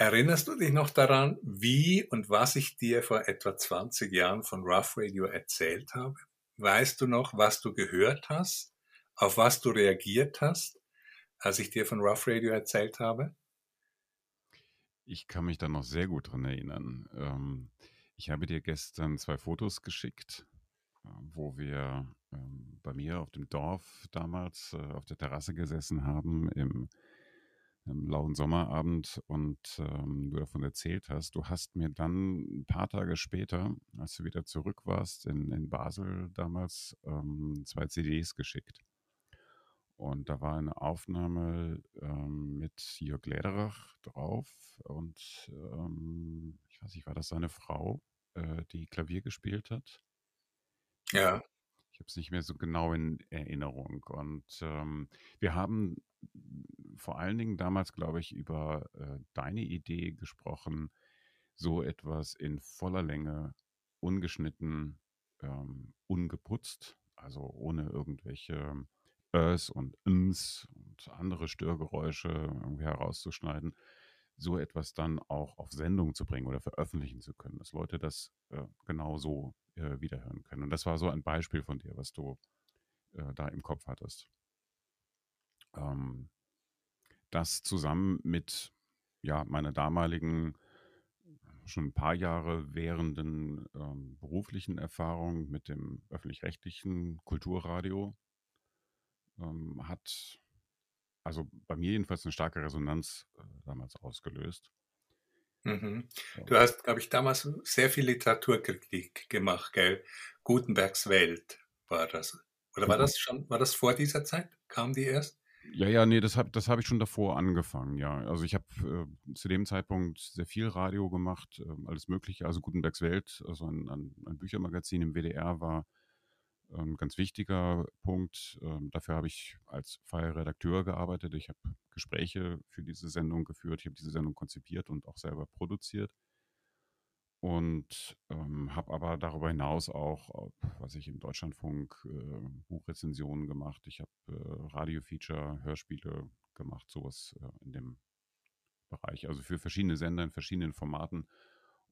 Erinnerst du dich noch daran, wie und was ich dir vor etwa 20 Jahren von Rough Radio erzählt habe? Weißt du noch, was du gehört hast, auf was du reagiert hast, als ich dir von Rough Radio erzählt habe? Ich kann mich da noch sehr gut dran erinnern. Ähm, ich habe dir gestern zwei Fotos geschickt, äh, wo wir ähm, bei mir auf dem Dorf damals äh, auf der Terrasse gesessen haben im lauen Sommerabend und ähm, du davon erzählt hast. Du hast mir dann ein paar Tage später, als du wieder zurück warst in, in Basel damals, ähm, zwei CDs geschickt. Und da war eine Aufnahme ähm, mit Jörg Lederach drauf und ähm, ich weiß nicht, war das seine Frau, äh, die Klavier gespielt hat? Ja. Ich habe es nicht mehr so genau in Erinnerung. Und ähm, wir haben vor allen Dingen damals, glaube ich, über äh, deine Idee gesprochen, so etwas in voller Länge, ungeschnitten, ähm, ungeputzt, also ohne irgendwelche Ös und Ms und andere Störgeräusche irgendwie herauszuschneiden, so etwas dann auch auf Sendung zu bringen oder veröffentlichen zu können, dass Leute das äh, genau so äh, wiederhören können. Und das war so ein Beispiel von dir, was du äh, da im Kopf hattest. Ähm, das zusammen mit ja, meiner damaligen, schon ein paar Jahre währenden ähm, beruflichen Erfahrung mit dem öffentlich-rechtlichen Kulturradio ähm, hat also bei mir jedenfalls eine starke Resonanz äh, damals ausgelöst. Mhm. Du hast, glaube ich, damals sehr viel Literaturkritik gemacht, gell? Gutenbergs Welt war das. Oder war das schon, war das vor dieser Zeit? Kam die erst? Ja, ja, nee, das habe das hab ich schon davor angefangen, ja. Also ich habe äh, zu dem Zeitpunkt sehr viel Radio gemacht, äh, alles Mögliche. Also Gutenbergs Welt, also ein, ein, ein Büchermagazin im WDR war ein ganz wichtiger Punkt. Ähm, dafür habe ich als freier Redakteur gearbeitet. Ich habe Gespräche für diese Sendung geführt. Ich habe diese Sendung konzipiert und auch selber produziert. Und ähm, habe aber darüber hinaus auch, was ich im Deutschlandfunk, äh, Buchrezensionen gemacht. Ich habe äh, Radiofeature, Hörspiele gemacht, sowas äh, in dem Bereich. Also für verschiedene Sender in verschiedenen Formaten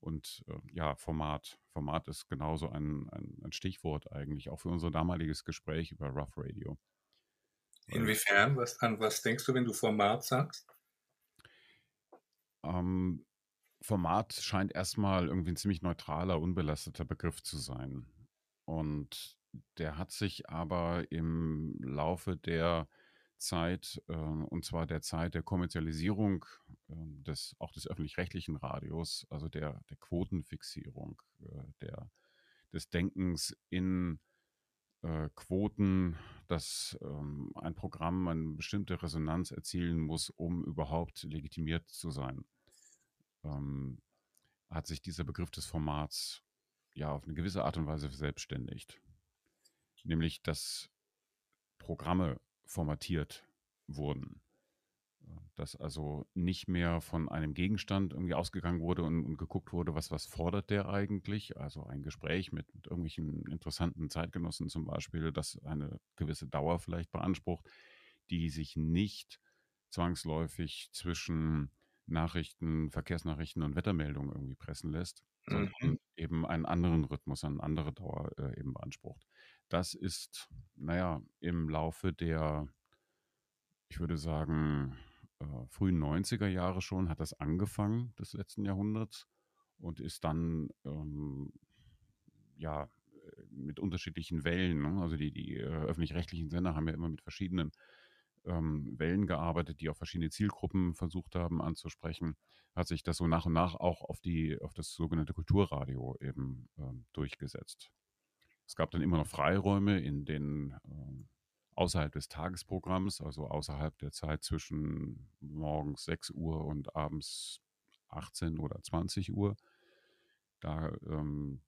und äh, ja, Format. Format ist genauso ein, ein, ein, Stichwort eigentlich, auch für unser damaliges Gespräch über Rough Radio. Inwiefern? Was, an was denkst du, wenn du Format sagst? Ähm, Format scheint erstmal irgendwie ein ziemlich neutraler, unbelasteter Begriff zu sein. Und der hat sich aber im Laufe der Zeit, äh, und zwar der Zeit der Kommerzialisierung äh, des, auch des öffentlich-rechtlichen Radios, also der, der Quotenfixierung, äh, der, des Denkens in äh, Quoten, dass ähm, ein Programm eine bestimmte Resonanz erzielen muss, um überhaupt legitimiert zu sein, ähm, hat sich dieser Begriff des Formats ja auf eine gewisse Art und Weise verselbstständigt. Nämlich, dass Programme formatiert wurden. Dass also nicht mehr von einem Gegenstand irgendwie ausgegangen wurde und, und geguckt wurde, was, was fordert der eigentlich? Also ein Gespräch mit, mit irgendwelchen interessanten Zeitgenossen zum Beispiel, das eine gewisse Dauer vielleicht beansprucht, die sich nicht zwangsläufig zwischen Nachrichten, Verkehrsnachrichten und Wettermeldungen irgendwie pressen lässt, sondern mhm. eben einen anderen Rhythmus, eine andere Dauer äh, eben beansprucht. Das ist, naja, im Laufe der, ich würde sagen, äh, frühen 90er Jahre schon, hat das angefangen des letzten Jahrhunderts und ist dann, ähm, ja, äh, mit unterschiedlichen Wellen, ne? also die, die äh, öffentlich-rechtlichen Sender haben ja immer mit verschiedenen ähm, Wellen gearbeitet, die auch verschiedene Zielgruppen versucht haben anzusprechen, hat sich das so nach und nach auch auf die, auf das sogenannte Kulturradio eben ähm, durchgesetzt. Es gab dann immer noch Freiräume in den äh, außerhalb des Tagesprogramms, also außerhalb der Zeit zwischen morgens 6 Uhr und abends 18 oder 20 Uhr. Da ähm,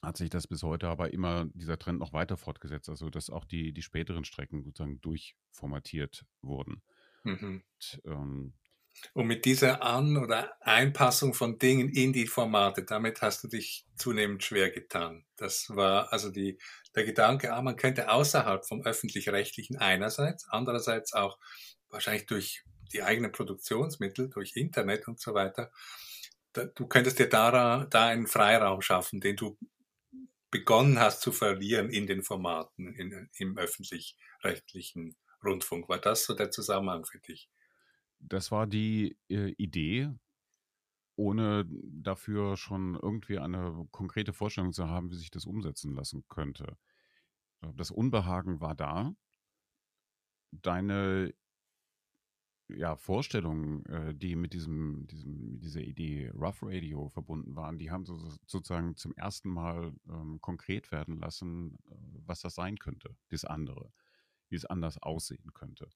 hat sich das bis heute aber immer dieser Trend noch weiter fortgesetzt, also dass auch die, die späteren Strecken sozusagen durchformatiert wurden. Mhm. Und, ähm, und mit dieser An- oder Einpassung von Dingen in die Formate, damit hast du dich zunehmend schwer getan. Das war also die, der Gedanke, ah, man könnte außerhalb vom öffentlich-rechtlichen einerseits, andererseits auch wahrscheinlich durch die eigenen Produktionsmittel durch Internet und so weiter, da, du könntest dir da, da einen Freiraum schaffen, den du begonnen hast zu verlieren in den Formaten, in, im öffentlich-rechtlichen Rundfunk. War das so der Zusammenhang für dich? Das war die äh, Idee, ohne dafür schon irgendwie eine konkrete Vorstellung zu haben, wie sich das umsetzen lassen könnte. Äh, das Unbehagen war da. Deine ja, Vorstellungen, äh, die mit diesem, diesem, dieser Idee Rough Radio verbunden waren, die haben so, sozusagen zum ersten Mal ähm, konkret werden lassen, äh, was das sein könnte, das andere, wie es anders aussehen könnte.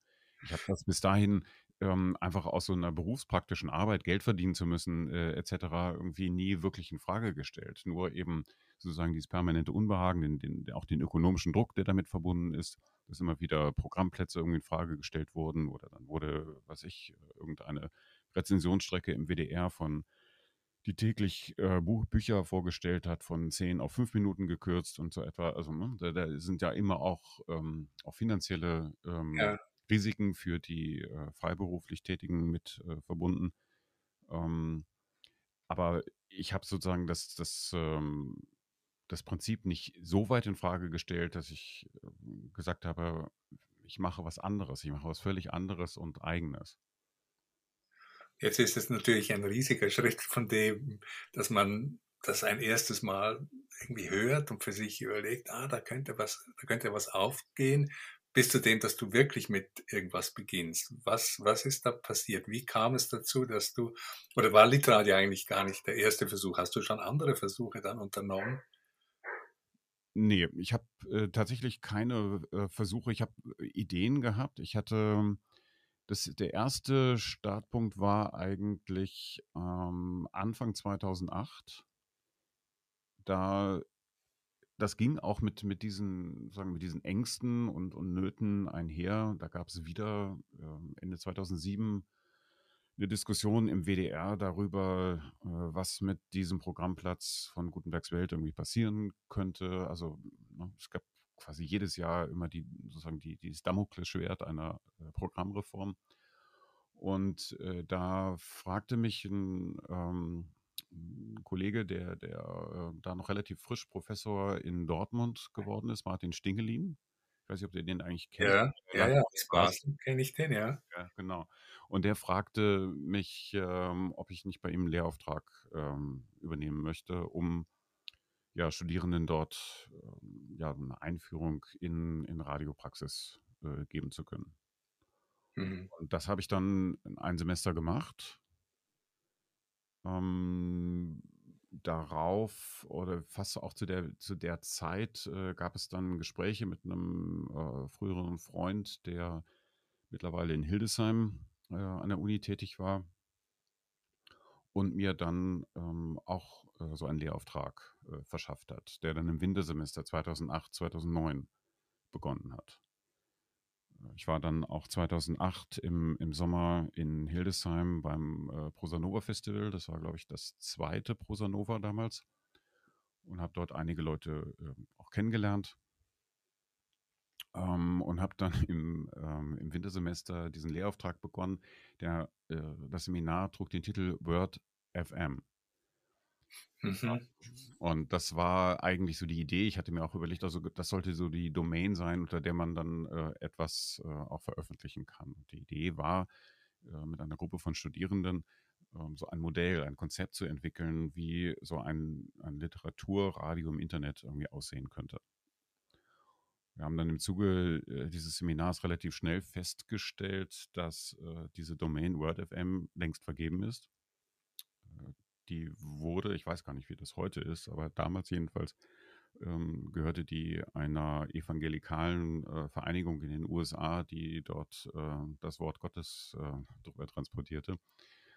Ich habe das bis dahin ähm, einfach aus so einer berufspraktischen Arbeit Geld verdienen zu müssen, äh, etc., irgendwie nie wirklich in Frage gestellt. Nur eben sozusagen dieses permanente Unbehagen, den, den, auch den ökonomischen Druck, der damit verbunden ist, dass immer wieder Programmplätze irgendwie in Frage gestellt wurden oder dann wurde, was ich, irgendeine Rezensionsstrecke im WDR von die täglich äh, Buch, Bücher vorgestellt hat, von zehn auf fünf Minuten gekürzt und so etwa. Also ne, da, da, sind ja immer auch, ähm, auch finanzielle ähm, ja. Risiken für die äh, freiberuflich Tätigen mit äh, verbunden. Ähm, aber ich habe sozusagen das, das, ähm, das Prinzip nicht so weit in Frage gestellt, dass ich ähm, gesagt habe, ich mache was anderes, ich mache was völlig anderes und eigenes. Jetzt ist es natürlich ein riesiger Schritt von dem, dass man das ein erstes Mal irgendwie hört und für sich überlegt, ah, da könnte was, da könnte was aufgehen bis zu dem, dass du wirklich mit irgendwas beginnst. Was, was ist da passiert? Wie kam es dazu, dass du, oder war Litradio eigentlich gar nicht der erste Versuch? Hast du schon andere Versuche dann unternommen? Nee, ich habe äh, tatsächlich keine äh, Versuche. Ich habe äh, Ideen gehabt. Ich hatte, das, der erste Startpunkt war eigentlich ähm, Anfang 2008. Da das ging auch mit, mit diesen, sagen mit diesen Ängsten und, und Nöten einher. Da gab es wieder äh, Ende 2007 eine Diskussion im WDR darüber, äh, was mit diesem Programmplatz von Gutenbergs Welt irgendwie passieren könnte. Also ne, es gab quasi jedes Jahr immer die sozusagen die, dieses Damoklesschwert einer äh, Programmreform. Und äh, da fragte mich ein ähm, ein Kollege, der, der äh, da noch relativ frisch Professor in Dortmund geworden ist, Martin Stingelin. Ich weiß nicht, ob ihr den eigentlich kennt. Ja, ja, ja, Spaß kenne ich den, ja. Ja, genau. Und der fragte mich, ähm, ob ich nicht bei ihm einen Lehrauftrag ähm, übernehmen möchte, um ja, Studierenden dort ähm, ja, eine Einführung in, in Radiopraxis äh, geben zu können. Mhm. Und das habe ich dann ein Semester gemacht ähm, darauf oder fast auch zu der, zu der Zeit äh, gab es dann Gespräche mit einem äh, früheren Freund, der mittlerweile in Hildesheim äh, an der Uni tätig war und mir dann ähm, auch äh, so einen Lehrauftrag äh, verschafft hat, der dann im Wintersemester 2008, 2009 begonnen hat. Ich war dann auch 2008 im, im Sommer in Hildesheim beim äh, Prosanova Festival. Das war, glaube ich, das zweite Prosanova damals. Und habe dort einige Leute äh, auch kennengelernt. Ähm, und habe dann im, ähm, im Wintersemester diesen Lehrauftrag begonnen. Der, äh, das Seminar trug den Titel Word FM. Mhm. Und das war eigentlich so die Idee. Ich hatte mir auch überlegt, also das sollte so die Domain sein, unter der man dann äh, etwas äh, auch veröffentlichen kann. Und die Idee war, äh, mit einer Gruppe von Studierenden ähm, so ein Modell, ein Konzept zu entwickeln, wie so ein, ein Literaturradio im Internet irgendwie aussehen könnte. Wir haben dann im Zuge äh, dieses Seminars relativ schnell festgestellt, dass äh, diese Domain WordFM längst vergeben ist die wurde, ich weiß gar nicht, wie das heute ist, aber damals jedenfalls ähm, gehörte die einer evangelikalen äh, Vereinigung in den USA, die dort äh, das Wort Gottes äh, drüber transportierte.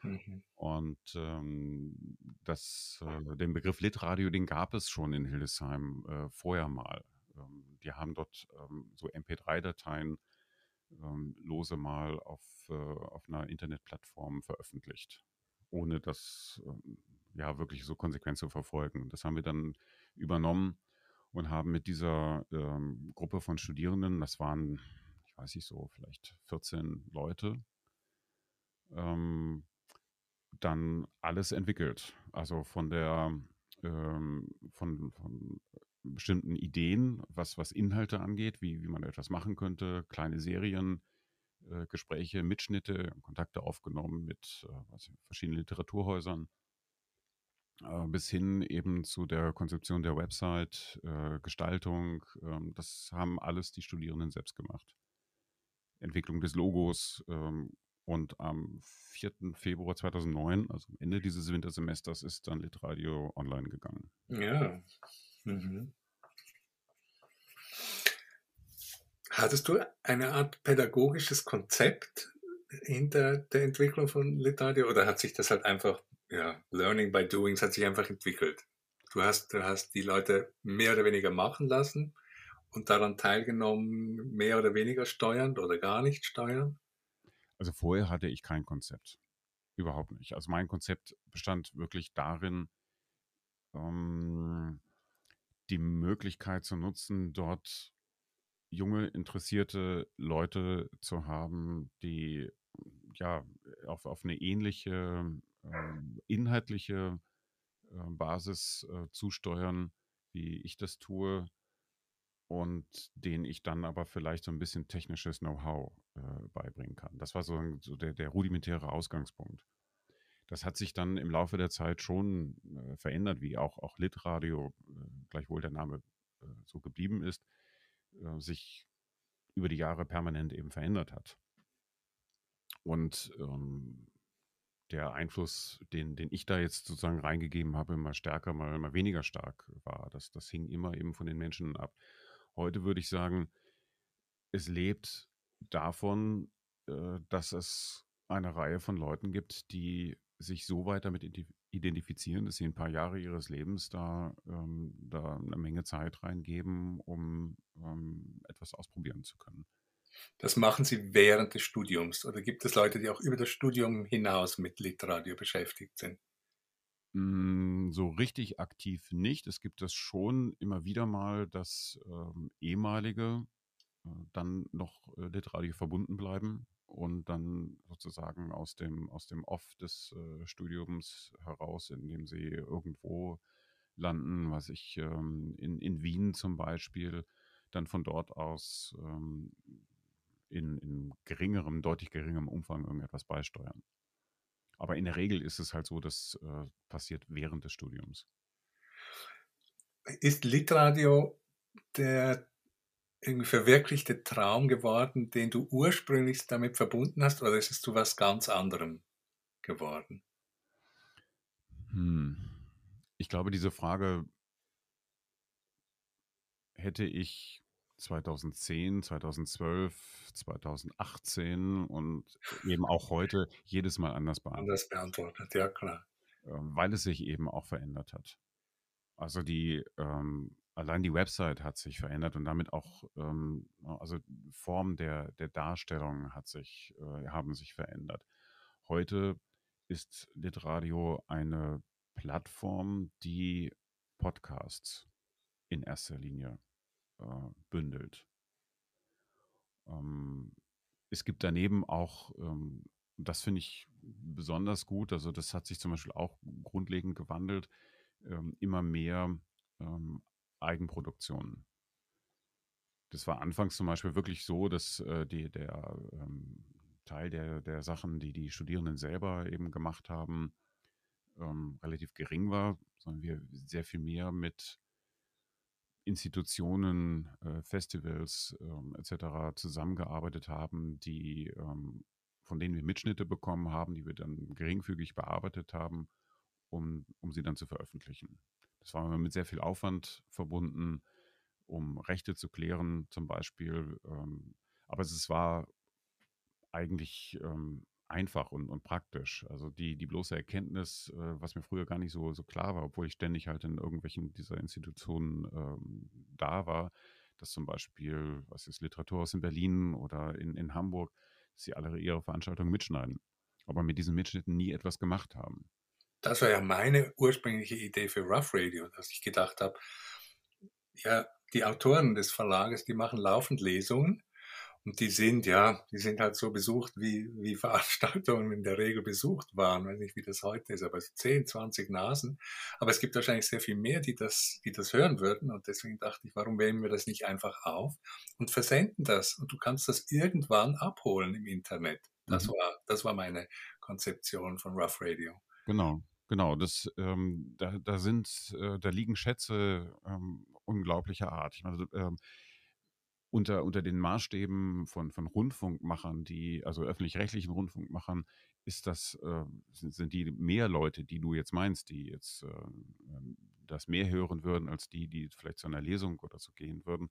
Mhm. Und ähm, das, äh, den Begriff Litradio, den gab es schon in Hildesheim äh, vorher mal. Ähm, die haben dort ähm, so MP3-Dateien ähm, lose mal auf, äh, auf einer Internetplattform veröffentlicht ohne das ähm, ja wirklich so konsequent zu verfolgen. Das haben wir dann übernommen und haben mit dieser ähm, Gruppe von Studierenden, das waren, ich weiß nicht so, vielleicht 14 Leute, ähm, dann alles entwickelt. Also von der ähm, von, von bestimmten Ideen, was, was Inhalte angeht, wie, wie man etwas machen könnte, kleine Serien, äh, Gespräche, Mitschnitte, Kontakte aufgenommen mit äh, verschiedenen Literaturhäusern, äh, bis hin eben zu der Konzeption der Website, äh, Gestaltung. Ähm, das haben alles die Studierenden selbst gemacht. Entwicklung des Logos, ähm, und am 4. Februar 2009, also am Ende dieses Wintersemesters, ist dann Litradio online gegangen. Ja. Mhm. Hattest du eine Art pädagogisches Konzept hinter der Entwicklung von Litradio oder hat sich das halt einfach, ja, Learning by Doing, es hat sich einfach entwickelt? Du hast, du hast die Leute mehr oder weniger machen lassen und daran teilgenommen, mehr oder weniger steuernd oder gar nicht steuern? Also vorher hatte ich kein Konzept. Überhaupt nicht. Also mein Konzept bestand wirklich darin, ähm, die Möglichkeit zu nutzen, dort junge, interessierte Leute zu haben, die ja auf, auf eine ähnliche äh, inhaltliche äh, Basis äh, zusteuern, wie ich das tue, und denen ich dann aber vielleicht so ein bisschen technisches Know-how äh, beibringen kann. Das war so, so der, der, rudimentäre Ausgangspunkt. Das hat sich dann im Laufe der Zeit schon äh, verändert, wie auch, auch Litradio, äh, gleichwohl der Name so geblieben ist, äh, sich über die Jahre permanent eben verändert hat. Und ähm, der Einfluss, den, den ich da jetzt sozusagen reingegeben habe, mal stärker, mal, mal weniger stark war. Das, das hing immer eben von den Menschen ab. Heute würde ich sagen, es lebt davon, äh, dass es eine Reihe von Leuten gibt, die sich so weit damit identifizieren, dass sie ein paar Jahre ihres Lebens da, ähm, da eine Menge Zeit reingeben, um ähm, etwas ausprobieren zu können. Das machen Sie während des Studiums oder gibt es Leute, die auch über das Studium hinaus mit Litradio beschäftigt sind? Hm, so richtig aktiv nicht. Es gibt es schon immer wieder mal, dass ähm, ehemalige äh, dann noch äh, Litradio verbunden bleiben und dann sozusagen aus dem, aus dem Off des äh, Studiums heraus, indem sie irgendwo landen, was ich ähm, in, in Wien zum Beispiel, dann von dort aus ähm, in, in geringerem, deutlich geringerem Umfang irgendetwas beisteuern. Aber in der Regel ist es halt so, das äh, passiert während des Studiums. Ist Litradio der verwirklichte Traum geworden, den du ursprünglich damit verbunden hast, oder ist es zu was ganz anderem geworden? Hm. Ich glaube, diese Frage hätte ich 2010, 2012, 2018 und eben auch heute jedes Mal anders beantwortet. Anders beantwortet, ja klar. Ähm, weil es sich eben auch verändert hat. Also die, ähm, allein die Website hat sich verändert und damit auch, ähm, also Form der, der Darstellung hat sich, äh, haben sich verändert. Heute ist Litradio eine Plattform, die Podcasts in erster Linie äh, bündelt. Ähm, es gibt daneben auch, ähm, das finde ich besonders gut, also das hat sich zum Beispiel auch grundlegend gewandelt, ähm, immer mehr ähm, Eigenproduktionen. Das war anfangs zum Beispiel wirklich so, dass äh, die, der ähm, Teil der, der Sachen, die die Studierenden selber eben gemacht haben, ähm, relativ gering war, sondern wir sehr viel mehr mit Institutionen, äh, Festivals ähm, etc. zusammengearbeitet haben, die ähm, von denen wir Mitschnitte bekommen haben, die wir dann geringfügig bearbeitet haben, um, um sie dann zu veröffentlichen. Das war mit sehr viel Aufwand verbunden, um Rechte zu klären zum Beispiel. Ähm, aber es war eigentlich ähm, einfach und, und praktisch. Also die, die bloße Erkenntnis, äh, was mir früher gar nicht so, so klar war, obwohl ich ständig halt in irgendwelchen dieser Institutionen ähm, da war, dass zum Beispiel, was ist Literaturhaus in Berlin oder in, in Hamburg, dass sie alle ihre Veranstaltungen mitschneiden, aber mit diesen Mitschnitten nie etwas gemacht haben. Das war ja meine ursprüngliche Idee für Rough Radio, dass ich gedacht habe, ja, die Autoren des Verlages, die machen laufend Lesungen Und die sind, ja, die sind halt so besucht, wie, wie Veranstaltungen in der Regel besucht waren. Ich weiß nicht, wie das heute ist, aber 10, 20 Nasen. Aber es gibt wahrscheinlich sehr viel mehr, die das, die das hören würden. Und deswegen dachte ich, warum wählen wir das nicht einfach auf und versenden das? Und du kannst das irgendwann abholen im Internet. Das mhm. war, das war meine Konzeption von Rough Radio. Genau. Genau, das, ähm, da, da sind, äh, da liegen Schätze ähm, unglaublicher Art. Ich meine, ähm, unter, unter den Maßstäben von, von Rundfunkmachern, die, also öffentlich-rechtlichen Rundfunkmachern, ist das, äh, sind, sind die mehr Leute, die du jetzt meinst, die jetzt äh, ähm, das mehr hören würden, als die, die vielleicht zu einer Lesung oder so gehen würden,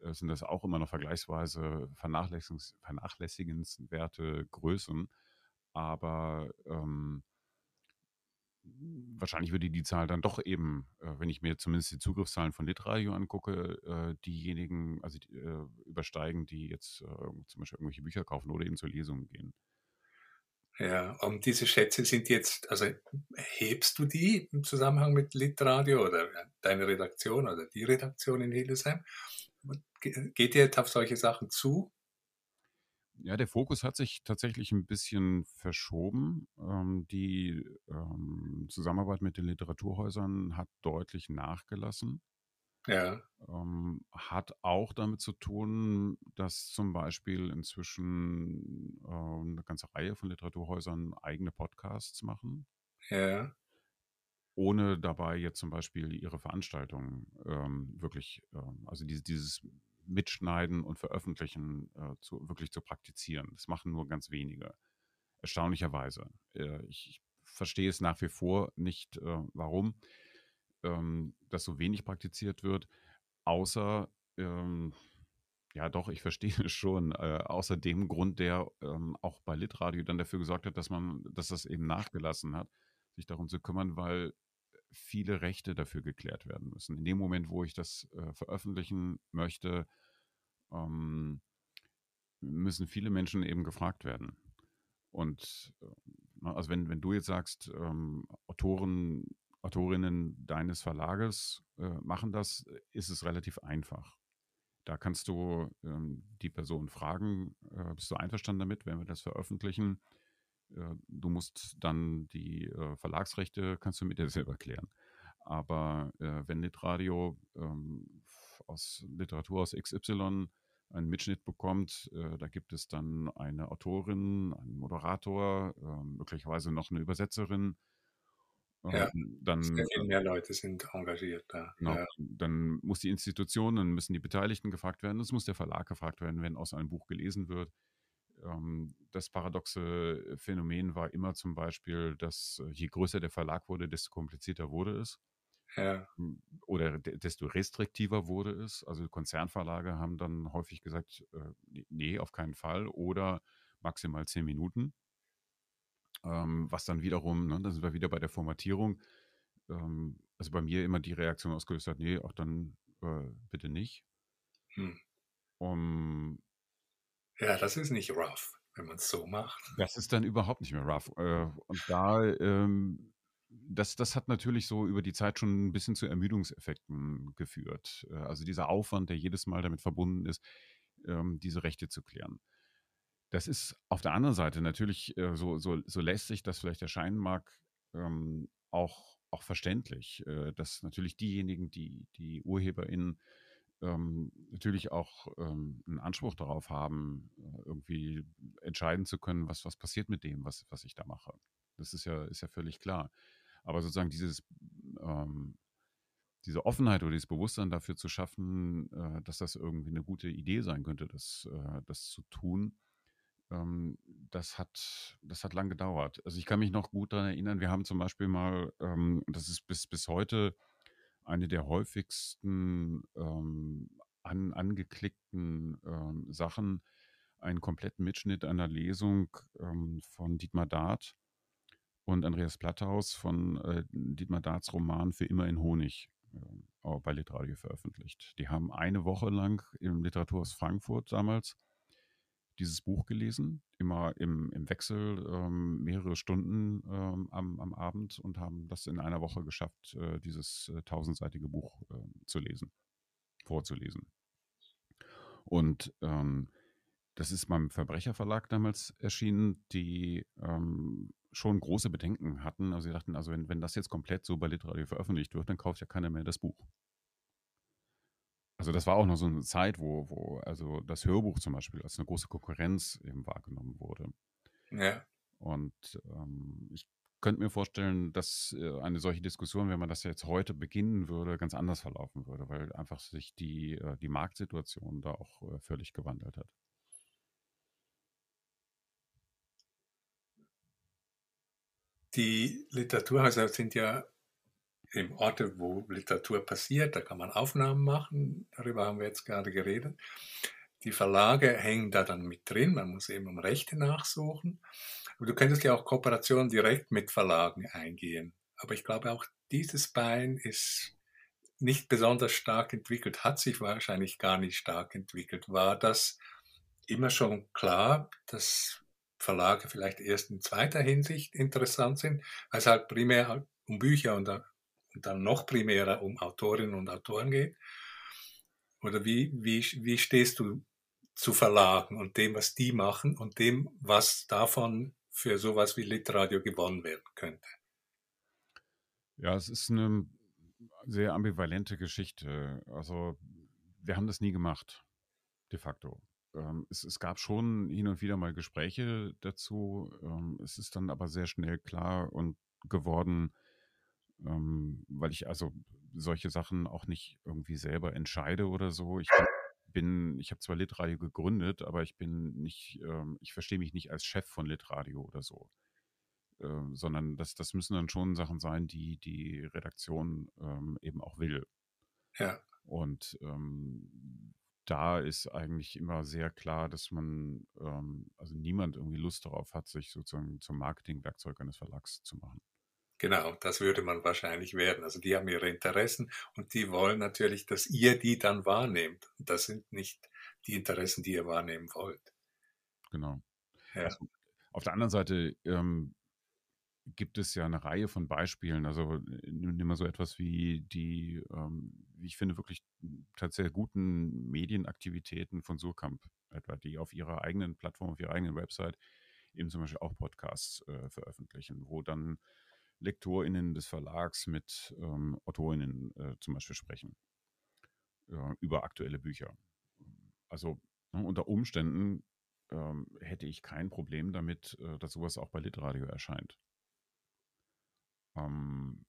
äh, sind das auch immer noch vergleichsweise vernachlässigens, vernachlässigenswerte Größen. Aber ähm, wahrscheinlich würde die Zahl dann doch eben, äh, wenn ich mir zumindest die Zugriffszahlen von Litradio angucke, äh, diejenigen, also die, äh, übersteigen, die jetzt zum Beispiel irgendwelche Bücher kaufen oder eben zur Lesung gehen. Ja, und diese Schätze sind jetzt, also hebst du die im Zusammenhang mit Litradio oder deine Redaktion oder die Redaktion in Hildesheim? Geht ihr jetzt auf solche Sachen zu? Ja, der Fokus hat sich tatsächlich ein bisschen verschoben. Ähm, die ähm, Zusammenarbeit mit den Literaturhäusern hat deutlich nachgelassen. Ja. Ähm, hat auch damit zu tun, dass zum Beispiel inzwischen äh, eine ganze Reihe von Literaturhäusern eigene Podcasts machen. Ja. Ohne dabei jetzt zum Beispiel ihre Veranstaltungen ähm, wirklich, ähm, also dieses, dieses Mitschneiden und Veröffentlichen äh, zu, wirklich zu praktizieren. Das machen nur ganz wenige. Erstaunlicherweise. Äh, ich, ich, verstehe es nach wie vor nicht, äh, warum ähm, das so wenig praktiziert wird, außer, ähm, ja doch, ich verstehe es schon, äh, außer dem Grund, der ähm, auch bei Litradio dann dafür gesorgt hat, dass man, dass das eben nachgelassen hat, sich darum zu kümmern, weil viele Rechte dafür geklärt werden müssen. In dem Moment, wo ich das äh, veröffentlichen möchte, ähm, müssen viele Menschen eben gefragt werden. Und äh, also wenn, wenn du jetzt sagst, ähm, Autoren, Autorinnen deines Verlages äh, machen das, ist es relativ einfach. Da kannst du ähm, die Person fragen, äh, bist du einverstanden damit, wenn wir das veröffentlichen? Äh, du musst dann die äh, Verlagsrechte, kannst du mit dir selber klären. Aber äh, wenn Litradio ähm, aus Literatur aus XY einen Mitschnitt bekommt, äh, da gibt es dann eine Autorin, einen Moderator, äh, möglicherweise noch eine Übersetzerin. Ja, ähm, dann, viel mehr Leute sind engagiert da. Genau, ja. Dann muss die Institution, dann müssen die Beteiligten gefragt werden, es muss der Verlag gefragt werden, wenn aus einem Buch gelesen wird. Ähm, das paradoxe Phänomen war immer zum Beispiel, dass äh, je größer der Verlag wurde, desto komplizierter wurde es. Ja. Hm, oder desto restriktiver wurde es. Also Konzernverlage haben dann häufig gesagt, äh, nee, auf keinen Fall. Oder maximal zehn Minuten. Ähm, was dann wiederum, ne, da sind wir wieder bei der Formatierung, ähm, also bei mir immer die Reaktion ausgelöst hat, nee, auch dann äh, bitte nicht. Hm. Um, ja, das ist nicht rough, wenn man es so macht. Das ist dann überhaupt nicht mehr rough. Äh, und da, ähm, das, das hat natürlich so über die Zeit schon ein bisschen zu Ermüdungseffekten geführt. Äh, also dieser Aufwand, der jedes Mal damit verbunden ist, ähm, diese Rechte zu klären. Das ist auf der anderen Seite natürlich, äh, so, so, so lästig das vielleicht erscheinen mag, ähm, auch, auch verständlich, dass natürlich diejenigen, die, die UrheberInnen ähm, natürlich auch ähm, einen Anspruch darauf haben, äh, irgendwie entscheiden zu können, was, was passiert mit dem, was, was ich da mache. Das ist ja, ist ja völlig klar. Aber sozusagen dieses, ähm, diese Offenheit oder dieses Bewusstsein dafür zu schaffen, äh, dass das irgendwie eine gute Idee sein könnte, das, äh, das zu tun, ähm, das hat, das hat lang gedauert. Also ich kann mich noch gut daran erinnern, wir haben zum Beispiel mal, ähm, das ist bis, bis heute eine der häufigsten ähm, an, angeklickten ähm, Sachen, einen kompletten Mitschnitt einer Lesung ähm, von Dietmar Dart und Andreas Platthaus von äh, Dietmar Darts Roman Für immer in Honig äh, bei Literadio veröffentlicht. Die haben eine Woche lang im Literaturhaus Frankfurt damals dieses Buch gelesen, immer im, im Wechsel ähm, mehrere Stunden ähm, am, am Abend und haben das in einer Woche geschafft, äh, dieses äh, tausendseitige Buch äh, zu lesen, vorzulesen. Und ähm, das ist beim Verbrecherverlag damals erschienen, die ähm, schon große Bedenken hatten. Also sie dachten, also wenn, wenn das jetzt komplett so bei Literatur veröffentlicht wird, dann kauft ja keiner mehr das Buch. Also das war auch noch so eine Zeit, wo, wo also das Hörbuch zum Beispiel als eine große Konkurrenz eben wahrgenommen wurde. Ja. Und ähm, ich könnte mir vorstellen, dass äh, eine solche Diskussion, wenn man das jetzt heute beginnen würde, ganz anders verlaufen würde, weil einfach sich die, äh, die Marktsituation da auch äh, völlig gewandelt hat. Die Literaturhäuser sind ja im Orte, wo Literatur passiert, da kann man Aufnahmen machen, darüber haben wir jetzt gerade geredet. Die Verlage hängen da dann mit drin, man muss eben um Rechte nachsuchen. Aber du könntest ja auch Kooperationen direkt mit Verlagen eingehen. Aber ich glaube auch dieses Bein ist nicht besonders stark entwickelt, hat sich wahrscheinlich gar nicht stark entwickelt. War das immer schon klar, dass Verlage vielleicht erst in zweiter Hinsicht interessant sind, weil es halt primär um Bücher und dann noch primärer um Autorinnen und Autoren geht? Oder wie, wie, wie stehst du zu Verlagen und dem, was die machen und dem, was davon für sowas wie Litradio gewonnen werden könnte? Ja, es ist eine sehr ambivalente Geschichte. Also wir haben das nie gemacht, de facto ähm, es, es, gab schon hin und wieder mal Gespräche dazu. Ähm, es ist dann aber sehr schnell klar und geworden, ähm, weil ich also solche Sachen auch nicht irgendwie selber entscheide oder so. Ich bin, ich habe zwar Litradio gegründet, aber ich bin nicht, ähm, ich verstehe mich nicht als Chef von Litradio oder so. Äh, sondern das, das müssen dann schon Sachen sein, die die Redaktion ähm, eben auch will. Ja. Und ähm, da ist eigentlich immer sehr klar, dass man, ähm, also niemand irgendwie Lust darauf hat, sich sozusagen zum Marketingwerkzeug eines Verlags zu machen. Genau, das würde man wahrscheinlich werden. Also die haben ihre Interessen und die wollen natürlich, dass ihr die dann wahrnehmt. Und das sind nicht die Interessen, die ihr wahrnehmen wollt. Genau. Ja. Also, auf der anderen Seite ähm, gibt es ja eine Reihe von Beispielen. Also nimm mal so etwas wie die, ähm, wie ich finde, wirklich tatsächlich guten Medienaktivitäten von Surkamp etwa, die auf ihrer eigenen Plattform, auf ihrer eigenen Website eben zum Beispiel auch Podcasts äh, veröffentlichen, wo dann LektorInnen des Verlags mit ähm, AutorInnen äh, zum Beispiel sprechen äh, über aktuelle Bücher. Also ne, unter Umständen ähm, hätte ich kein Problem damit, äh, dass sowas auch bei Litradio erscheint. Ähm,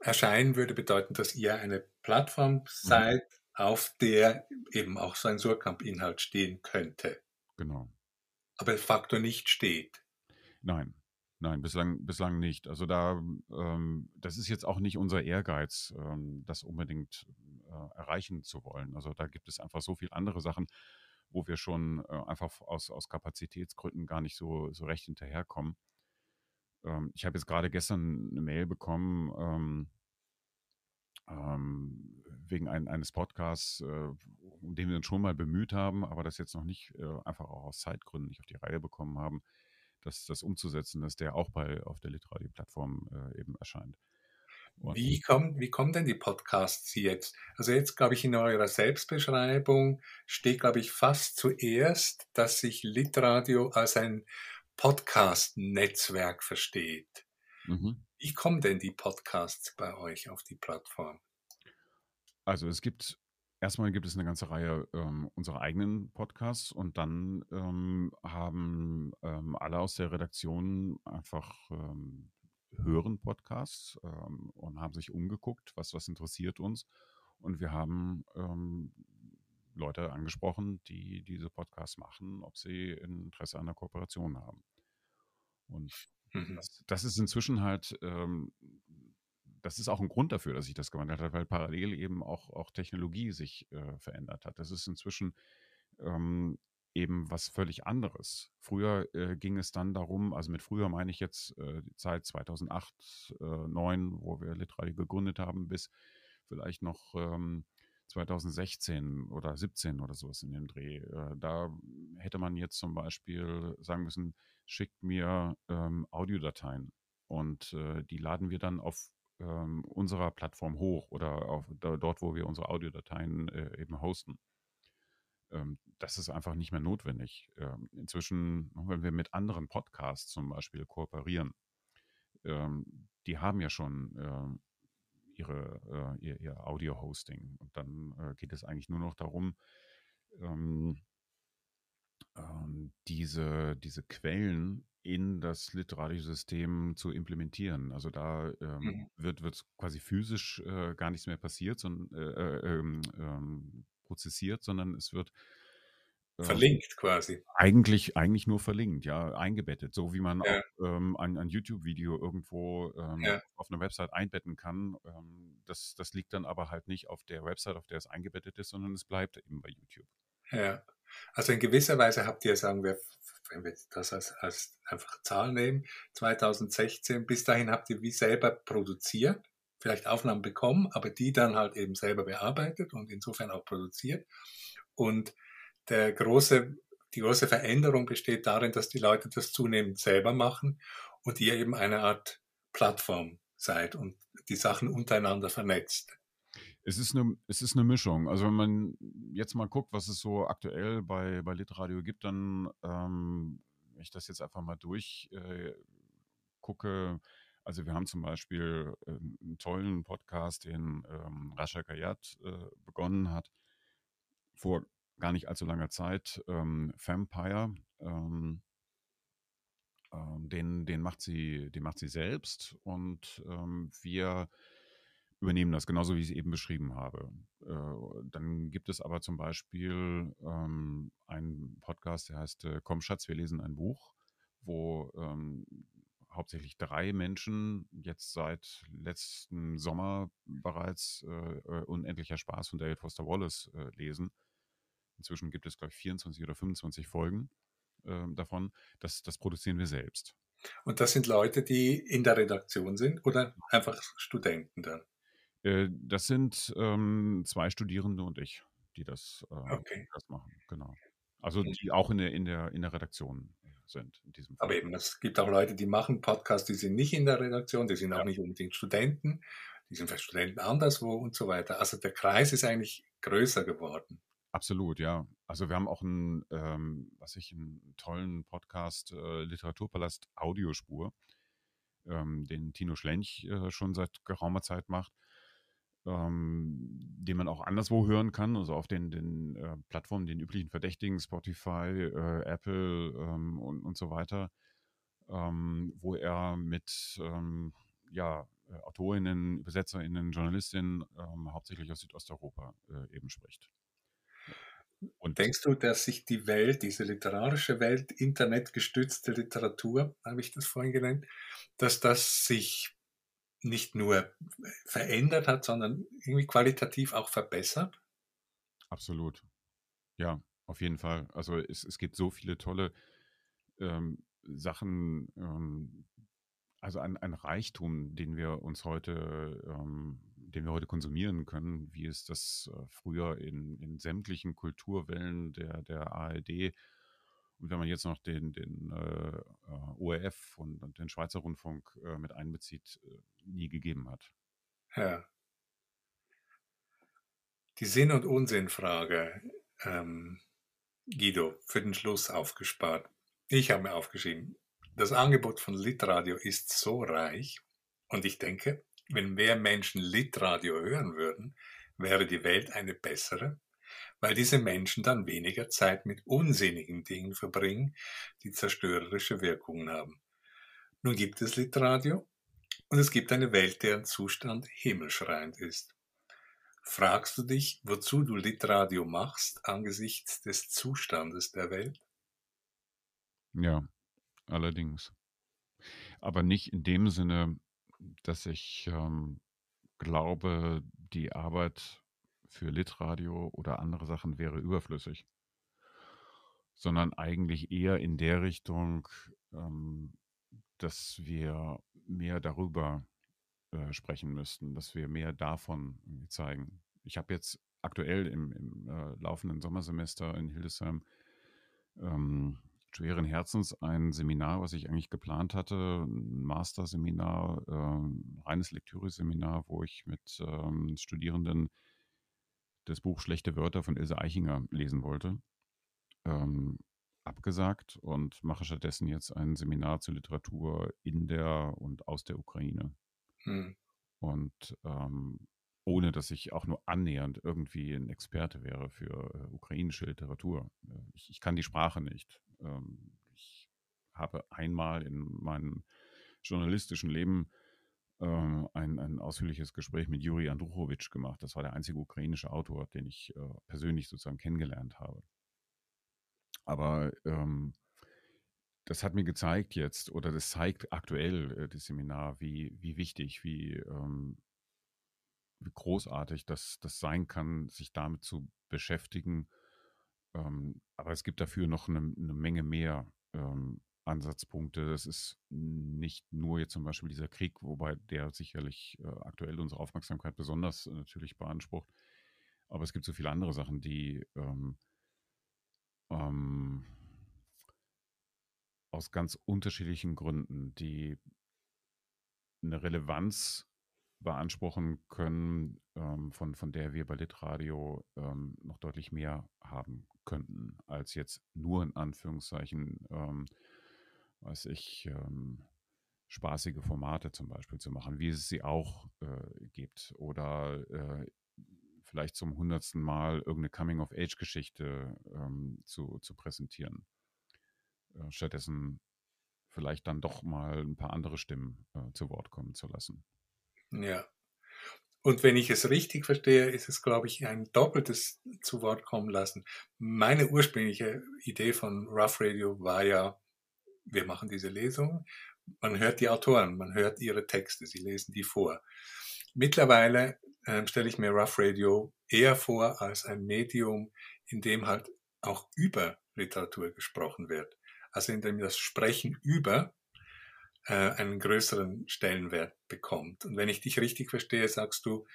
Erscheinen würde bedeuten, dass ihr eine Plattform mhm. seid, mhm. auf der eben auch so ein Surkamp-Inhalt stehen könnte. Genau. Aber de facto nicht steht. Nein, nein, bislang, bislang nicht. Also da, ähm, das ist jetzt auch nicht unser Ehrgeiz, ähm, das unbedingt äh, erreichen zu wollen. Also da gibt es einfach so viele andere Sachen, wo wir schon äh, einfach aus, aus Kapazitätsgründen gar nicht so, so recht hinterherkommen. Ähm, ich habe jetzt gerade gestern eine Mail bekommen ähm, ähm, wegen ein, eines Podcasts, äh, um den wir uns schon mal bemüht haben, aber das jetzt noch nicht äh, einfach auch aus Zeitgründen nicht auf die Reihe bekommen haben, das, das umzusetzen, dass der auch bei auf der Litradio-Plattform äh, eben erscheint. wie, kommen, wie kommen denn die Podcasts jetzt? Also jetzt, glaube ich, in eurer Selbstbeschreibung steht, glaube ich, fast zuerst, dass sich Litradio als ein Podcast-Netzwerk versteht. Mhm. Wie kommen denn die Podcasts bei euch auf die Plattform? Also es gibt erstmal gibt es eine ganze Reihe ähm, unserer eigenen Podcasts und dann ähm, haben ähm, alle aus der Redaktion einfach ähm, hören Podcasts ähm, und haben sich umgeguckt, was was interessiert uns und wir haben ähm, Leute angesprochen, die diese Podcasts machen, ob sie Interesse an der Kooperation haben. Und mhm. das, das, ist inzwischen halt, ähm, das ist auch ein Grund dafür, dass sich das gewandelt hat, weil parallel eben auch, auch Technologie sich äh, verändert hat. Das ist inzwischen ähm, eben was völlig anderes. Früher äh, ging es dann darum, also mit früher meine ich jetzt äh, die Zeit 2008, äh, 2009, wo wir Litradio gegründet haben, bis vielleicht noch ähm, 2016 oder 17 oder sowas in dem Dreh. Äh, da hätte man jetzt zum Beispiel sagen müssen, schickt mir ähm, Audiodateien und äh, die laden wir dann auf ähm, unserer Plattform hoch oder auf, da, dort, wo wir unsere Audiodateien äh, eben hosten. ähm, das ist einfach nicht mehr notwendig. Ähm, inzwischen, wenn wir mit anderen Podcasts zum Beispiel kooperieren, ähm, die haben ja schon äh, ihre, äh, ihr, ihr Audio-Hosting. Und dann äh, geht es eigentlich nur noch darum, ähm, ähm, diese, diese Quellen in das Litradiosystem zu implementieren. Also da ähm, mhm. wird, wird quasi physisch äh, gar nichts mehr passiert, sondern äh, äh, ähm, ähm, prozessiert, sondern es wird äh, verlinkt quasi. Eigentlich, eigentlich nur verlinkt, ja, eingebettet, so wie man ja. auch ähm, ein, ein YouTube-Video irgendwo ähm, ja. auf einer Website einbetten kann. Ähm, das, das liegt dann aber halt nicht auf der Website, auf der es eingebettet ist, sondern es bleibt eben bei YouTube. Ja, also in gewisser Weise habt ihr, sagen wir, wenn wir das als, als einfach Zahl nehmen, 2016, bis dahin habt ihr wie selber produziert, vielleicht Aufnahmen bekommen, aber die dann halt eben selber bearbeitet und insofern auch produziert. Und der große, die große Veränderung besteht darin, dass die Leute das zunehmend selber machen und ihr eben eine Art Plattform seid und die Sachen untereinander vernetzt. Es ist eine, es ist eine Mischung. Also wenn man jetzt mal guckt, was es so aktuell bei, bei Litradio gibt, dann, ähm, wenn ich das jetzt einfach mal durchgucke, äh, also wir haben zum Beispiel äh, einen tollen Podcast, den ähm, Rasha Kayat äh, begonnen hat, vor gar nicht allzu langer Zeit, ähm, Vampire. Ähm, ähm, den, den macht sie, den macht sie selbst und ähm, wir übernehmen das, genauso wie ich es eben beschrieben habe. Äh, dann gibt es aber zum Beispiel ähm, einen Podcast, der heißt äh, Komm Schatz, wir lesen ein Buch, wo ähm, hauptsächlich drei Menschen jetzt seit letzten Sommer bereits äh, äh Unendlicher Spaß von David Foster Wallace äh, lesen. Inzwischen gibt es, glaube ich, 24 oder 25 Folgen äh, davon. Das, das produzieren wir selbst. Und das sind Leute, die in der Redaktion sind oder einfach Studenten dann? Äh, das sind ähm, zwei Studierende und ich, die das, äh, okay. das machen, genau. Also die auch in der, in der, in der Redaktion sind in diesem Fall. Aber eben, es gibt auch Leute, die machen Podcasts, die sind nicht in der Redaktion, die sind auch nicht unbedingt Studenten, die sind vielleicht Studenten anderswo und so weiter. Also der Kreis ist eigentlich größer geworden. Absolut, ja. Also wir haben auch einen, ähm, was ich, einen tollen Podcast, äh, Literaturpalast Audiospur, ähm, den Tino Schlench äh, schon seit geraumer Zeit macht ähm, den man auch anderswo hören kann, also auf den, den äh, Plattformen, den üblichen Verdächtigen, Spotify, äh, Apple ähm, und, und so weiter, ähm, wo er mit ähm, ja, äh, Autorinnen, Übersetzerinnen, Journalistinnen ähm, hauptsächlich aus Südosteuropa äh, eben spricht. Und denkst du, dass sich die Welt, diese literarische Welt, internetgestützte Literatur, habe ich das vorhin genannt, dass das sich nicht nur verändert hat, sondern irgendwie qualitativ auch verbessert? Absolut. Ja, auf jeden Fall. Also es, es gibt so viele tolle ähm, Sachen, ähm, also ein, ein Reichtum, den wir uns heute, ähm, den wir heute konsumieren können, wie es das äh, früher in, in sämtlichen Kulturwellen der, der ARD und wenn man jetzt noch den, den äh, ORF und, und, den Schweizer Rundfunk äh, mit einbezieht, äh, nie gegeben hat. Ja. Die Sinn- und Unsinnfrage, ähm, Guido, für den Schluss aufgespart. Ich habe mir aufgeschrieben, das Angebot von Litradio ist so reich und ich denke, wenn mehr Menschen Litradio hören würden, wäre die Welt eine bessere weil diese Menschen dann weniger Zeit mit unsinnigen Dingen verbringen, die zerstörerische Wirkungen haben. Nun gibt es Litradio und es gibt eine Welt, deren Zustand himmelschreiend ist. Fragst du dich, wozu du Litradio machst angesichts des Zustandes der Welt? Ja, allerdings. Aber nicht in dem Sinne, dass ich ähm, glaube, die Arbeit für Litradio oder andere Sachen wäre überflüssig, sondern eigentlich eher in der Richtung, ähm, dass wir mehr darüber äh, sprechen müssten, dass wir mehr davon zeigen. Ich habe jetzt aktuell im, im äh, laufenden Sommersemester in Hildesheim ähm, schweren Herzens ein Seminar, was ich eigentlich geplant hatte, ein Masterseminar, äh, reines Lektüre-Seminar, wo ich mit ähm, Studierenden das Buch Schlechte Wörter von Ilse Eichinger lesen wollte. Ähm, abgesagt und mache stattdessen jetzt ein Seminar zur Literatur in der und aus der Ukraine. Hm. Und ähm, ohne dass ich auch nur annähernd irgendwie ein Experte wäre für äh, ukrainische Literatur. Äh, ich, ich, kann die Sprache nicht. Ähm, ich habe einmal in meinem journalistischen Leben ein, ein ausführliches Gespräch mit Juri Andruchowitsch gemacht. Das war der einzige ukrainische Autor, den ich äh, persönlich sozusagen kennengelernt habe. Aber ähm, das hat mir gezeigt jetzt, oder das zeigt aktuell äh, das Seminar, wie, wie wichtig, wie, ähm, wie großartig das, das sein kann, sich damit zu beschäftigen. Ähm, aber es gibt dafür noch eine, eine Menge mehr ähm, Ansatzpunkte. Das ist nicht nur jetzt zum Beispiel dieser Krieg, wobei der sicherlich äh, aktuell unsere Aufmerksamkeit besonders äh, natürlich beansprucht. Aber es gibt so viele andere Sachen, die ähm, ähm, aus ganz unterschiedlichen Gründen, die eine Relevanz beanspruchen können, ähm, von, von der wir bei Litradio ähm, noch deutlich mehr haben könnten, als jetzt nur in Anführungszeichen, ähm, weiß ich, ähm, spaßige Formate zum Beispiel zu machen, wie es sie auch äh, gibt. Oder äh, vielleicht zum hundertsten Mal irgendeine Coming-of-Age-Geschichte ähm, zu, zu präsentieren. Äh, stattdessen vielleicht dann doch mal ein paar andere Stimmen äh, zu Wort kommen zu lassen. Ja. Und wenn ich es richtig verstehe, ist es, glaube ich, ein doppeltes zu Wort kommen lassen. Meine ursprüngliche Idee von Rough Radio war ja, wir machen diese Lesung, man hört die Autoren, man hört ihre Texte, sie lesen die vor. Mittlerweile ähm, stelle ich mir Rough Radio eher vor als ein Medium, in dem halt auch über Literatur gesprochen wird. Also in dem das Sprechen über äh, einen größeren Stellenwert bekommt. Und wenn ich dich richtig verstehe, sagst du,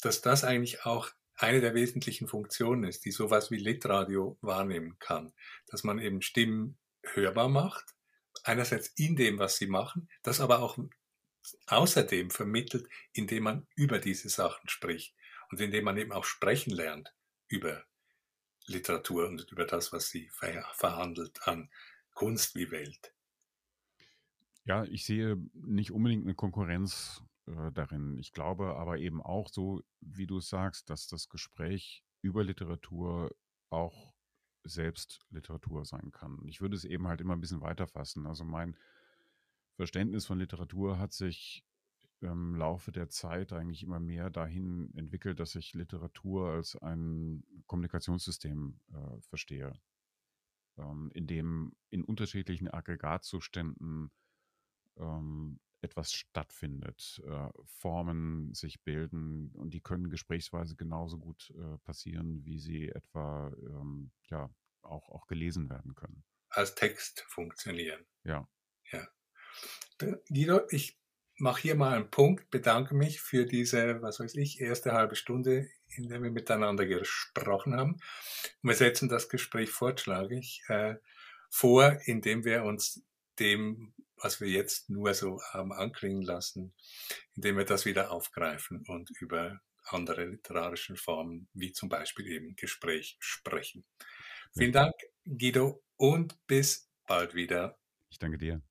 dass das eigentlich auch eine der wesentlichen Funktionen ist, die sowas wie Litradio wahrnehmen kann, dass man eben Stimmen hörbar macht, einerseits in dem, was sie machen, das aber auch außerdem vermittelt, indem man über diese Sachen spricht und indem man eben auch sprechen lernt über Literatur und über das, was sie verhandelt an Kunst wie Welt. Ja, ich sehe nicht unbedingt eine Konkurrenz äh, darin. Ich glaube aber eben auch so, wie du sagst, dass das Gespräch über Literatur auch selbst Literatur sein kann. Ich würde es eben halt immer ein bisschen weiter fassen. Also mein Verständnis von Literatur hat sich im Laufe der Zeit eigentlich immer mehr dahin entwickelt, dass ich Literatur als ein Kommunikationssystem äh, verstehe, ähm, in dem in unterschiedlichen Aggregatzuständen ähm, etwas stattfindet, äh, Formen sich bilden und die können gesprächsweise genauso gut äh, passieren, wie sie etwa ähm, ja auch, auch gelesen werden können. Als Text funktionieren. Ja. Ja. Guido, ich mache hier mal einen Punkt, bedanke mich für diese, was weiß ich, erste halbe Stunde, in der wir miteinander gesprochen haben. Und wir setzen das Gespräch fortschlage ich äh, vor, indem wir uns dem, was wir jetzt nur so haben anklingen lassen, indem wir das wieder aufgreifen und über andere literarische Formen, wie zum Beispiel eben Gespräch, sprechen. Vielen Dank, Guido, und bis bald wieder. Ich danke dir.